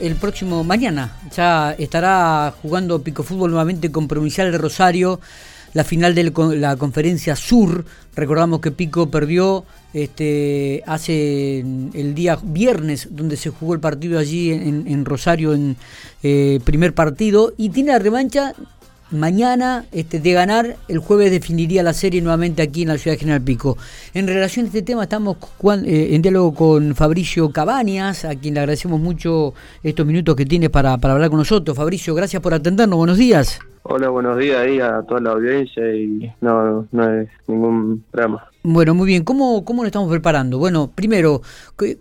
El próximo mañana ya estará jugando Pico Fútbol nuevamente con Provincial de Rosario, la final de la conferencia Sur. Recordamos que Pico perdió este, hace el día viernes, donde se jugó el partido allí en, Rosario en eh, primer partido, y tiene la revancha mañana este, de ganar, el jueves definiría la serie nuevamente aquí en la ciudad de General Pico. En relación a este tema estamos eh, en diálogo con Fabricio Cabañas, a quien le agradecemos mucho estos minutos que tiene para, para hablar con nosotros. Fabricio, gracias por atendernos, buenos días. Hola, buenos días ahí a toda la audiencia y no, no es ningún drama. Bueno, muy bien. ¿Cómo, ¿Cómo lo estamos preparando? Bueno, primero,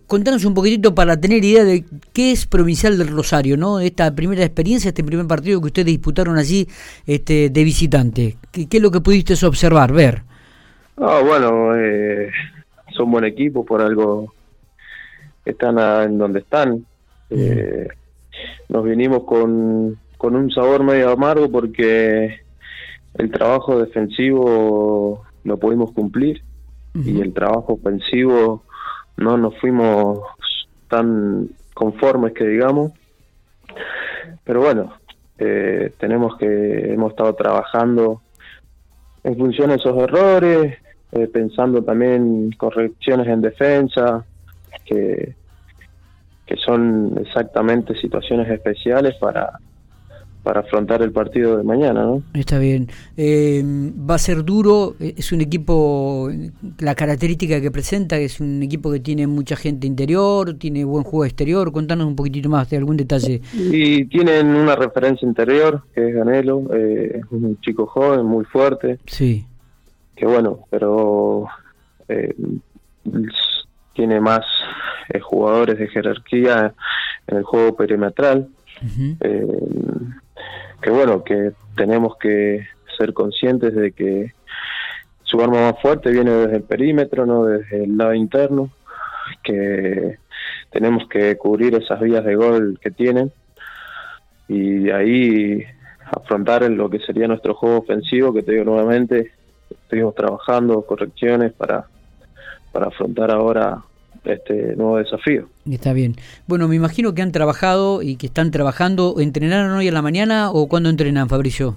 contanos un poquitito para tener idea de qué es Provincial del Rosario, ¿no? Esta primera experiencia, este primer partido que ustedes disputaron allí este, de visitante. ¿Qué, es lo que pudiste observar, ver? Ah, bueno, eh, son buen equipo, por algo están en donde están. Eh, nos vinimos con con un sabor medio amargo porque el trabajo defensivo lo pudimos cumplir y el trabajo ofensivo no nos fuimos tan conformes que digamos. Pero bueno, eh, tenemos que, hemos estado trabajando en función de esos errores, eh, pensando también correcciones en defensa, que, que son exactamente situaciones especiales para, para afrontar el partido de mañana, ¿no? Está bien. Eh, va a ser duro, eh, es un equipo, la característica que presenta, es un equipo que tiene mucha gente interior, tiene buen juego exterior, contanos un poquitito más de algún detalle. Y tienen una referencia interior, que es Ganelo, eh, un chico joven, muy fuerte. Sí. Que bueno, pero eh, tiene más jugadores de jerarquía en el juego perimetral que bueno, que tenemos que ser conscientes de que su arma más fuerte viene desde el perímetro, no desde el lado interno, que tenemos que cubrir esas vías de gol que tienen y ahí afrontar lo que sería nuestro juego ofensivo, que te digo nuevamente, estuvimos trabajando correcciones para, para afrontar ahora este nuevo desafío. Está bien. Bueno, me imagino que han trabajado y que están trabajando. ¿Entrenaron hoy a la mañana o cuándo entrenan, Fabricio?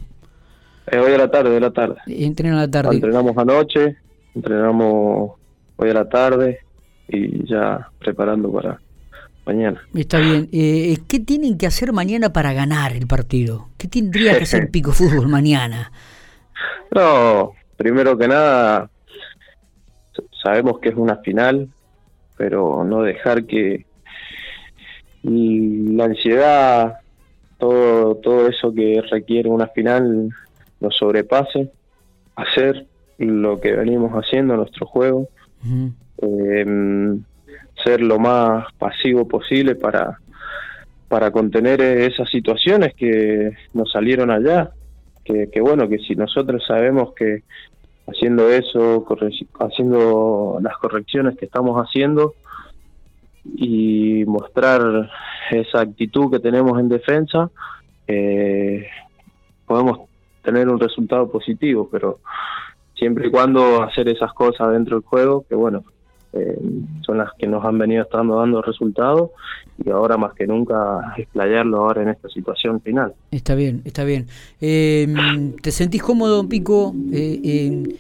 Eh, hoy a la tarde, a la tarde. Entrenan a la tarde. Entrenamos anoche, entrenamos hoy a la tarde y ya preparando para mañana. Está bien. Eh, ¿Qué tienen que hacer mañana para ganar el partido? ¿Qué tendría que hacer Pico Fútbol mañana? No, primero que nada, sabemos que es una final, pero no dejar que la ansiedad, todo, todo eso que requiere una final nos sobrepase, hacer lo que venimos haciendo en nuestro juego, em, ser lo más pasivo posible para, para contener esas situaciones que nos salieron allá, que, que bueno, que si nosotros sabemos que haciendo eso, haciendo las correcciones que estamos haciendo y mostrar esa actitud que tenemos en defensa, eh, podemos tener un resultado positivo, pero siempre y cuando hacer esas cosas dentro del juego, que bueno, eh, son las que nos han venido estando dando resultados y ahora más que nunca explayarlo ahora en esta situación final. Está bien, está bien. Eh, ¿Te sentís cómodo, Pico? Eh,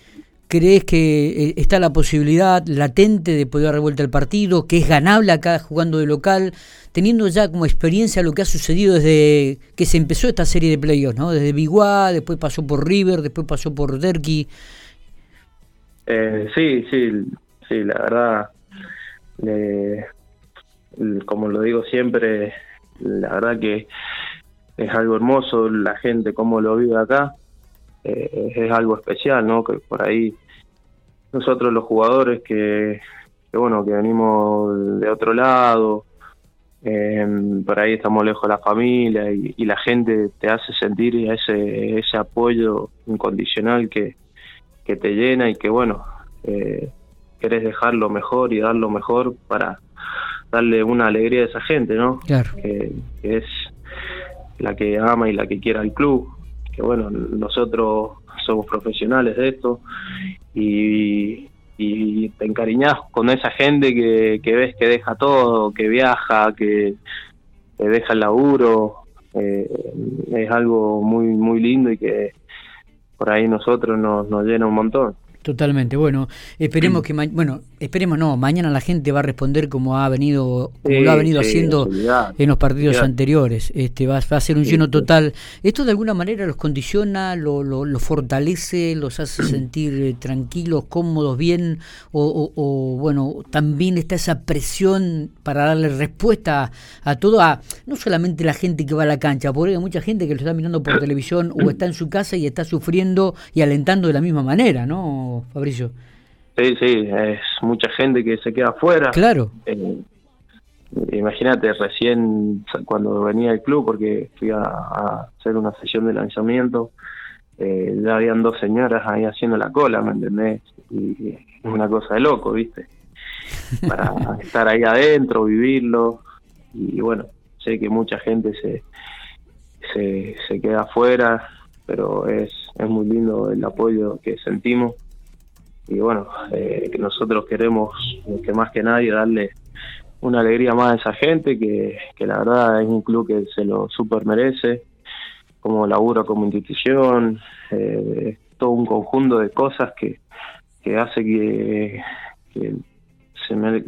¿Crees que está la posibilidad latente de poder dar vuelta al partido, que es ganable acá jugando de local, teniendo ya como experiencia lo que ha sucedido desde que se empezó esta serie de playoffs, ¿no? Desde Biguá, después pasó por River, después pasó por Derqui. sí, sí, sí, la verdad, como lo digo siempre, la verdad que es algo hermoso la gente como lo vive acá, eh, es algo especial, ¿no? Que por ahí nosotros los jugadores que, bueno, que venimos de otro lado, eh, por ahí estamos lejos de la familia y, la gente te hace sentir ese, ese apoyo incondicional que, que te llena y que, bueno, eh, querés dejar lo mejor y dar lo mejor para darle una alegría a esa gente, ¿no? Claro. Que, es la que ama y la que quiera el club. Que bueno, nosotros somos profesionales de esto y, y te encariñas con esa gente que, que ves que deja todo, que viaja, que deja el laburo, es algo muy, muy lindo y que por ahí nosotros nos, nos llena un montón. Totalmente. Bueno, esperemos que bueno, esperemos no, mañana la gente va a responder como ha venido como lo ha venido haciendo en los partidos anteriores. Este va, a ser un lleno total. Esto de alguna manera los condiciona, lo, lo, fortalece, los hace sentir eh, tranquilos, cómodos, bien o, bueno, también está esa presión para darle respuesta a, todo a no solamente la gente que va a la cancha, porque hay mucha gente que lo está mirando por televisión o está en su casa y está sufriendo y alentando de la misma manera, ¿no? Fabricio. Sí, sí, es mucha gente que se queda afuera. Claro. Eh, imagínate, recién cuando venía el club, porque fui a, hacer una sesión de lanzamiento, eh, ya habían dos señoras ahí haciendo la cola, ¿me entendés? Y es una cosa de loco, ¿viste? Para estar ahí adentro, vivirlo. Y bueno, sé que mucha gente se, se, se queda afuera, pero es, es muy lindo el apoyo que sentimos y bueno, eh, que nosotros queremos, que más que nadie, darle una alegría más a esa gente, que, que la verdad es un club que se lo super merece, como laburo como institución, eh, todo un conjunto de cosas que, que hace que, que se me,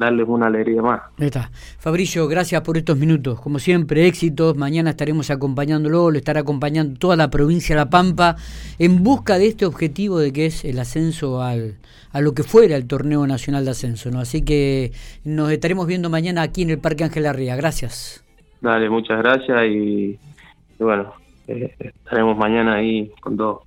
darles una alegría más. Ahí está. Fabricio, gracias por estos minutos. Como siempre, éxitos. Mañana estaremos acompañándolo, lo estará acompañando toda la provincia de La Pampa en busca de este objetivo de que es el ascenso al, a lo que fuera el torneo nacional de ascenso. ¿no? Así que nos estaremos viendo mañana aquí en el Parque Ángel Arría. Gracias. Dale, muchas gracias y, bueno, eh, estaremos mañana ahí con todo.